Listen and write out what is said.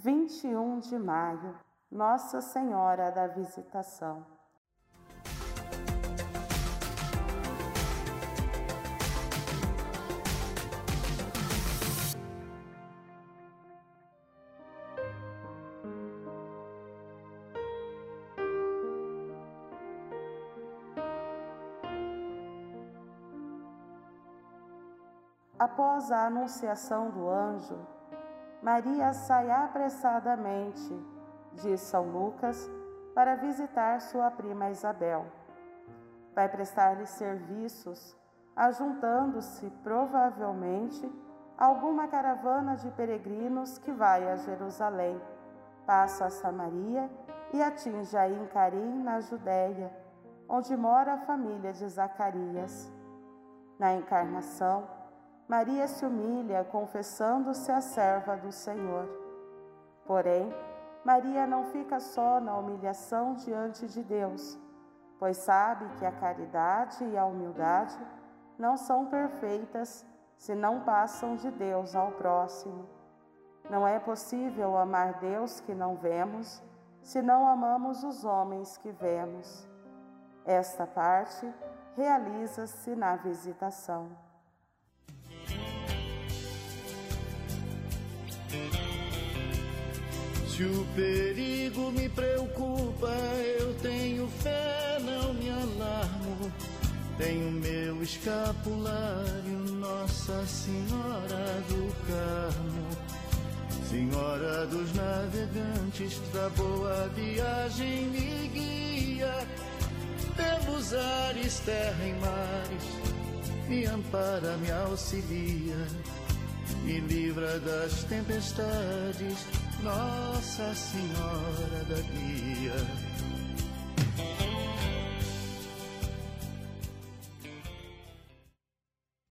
21 de maio, Nossa Senhora da Visitação. Após a anunciação do anjo, Maria sai apressadamente de São Lucas para visitar sua prima Isabel. Vai prestar-lhe serviços, ajuntando-se provavelmente alguma caravana de peregrinos que vai a Jerusalém, passa a Samaria e atinge a Incarim, na Judéia, onde mora a família de Zacarias. Na encarnação, Maria se humilha, confessando-se a serva do Senhor. Porém, Maria não fica só na humilhação diante de Deus, pois sabe que a caridade e a humildade não são perfeitas se não passam de Deus ao próximo. Não é possível amar Deus que não vemos se não amamos os homens que vemos. Esta parte realiza-se na visitação. Se o perigo me preocupa, eu tenho fé, não me alarmo. Tenho meu escapulário, Nossa Senhora do Carmo. Senhora dos navegantes, da boa viagem me guia. Pelos ares, terra e mares, me ampara, me auxilia, me livra das tempestades nossa Senhora da Guia,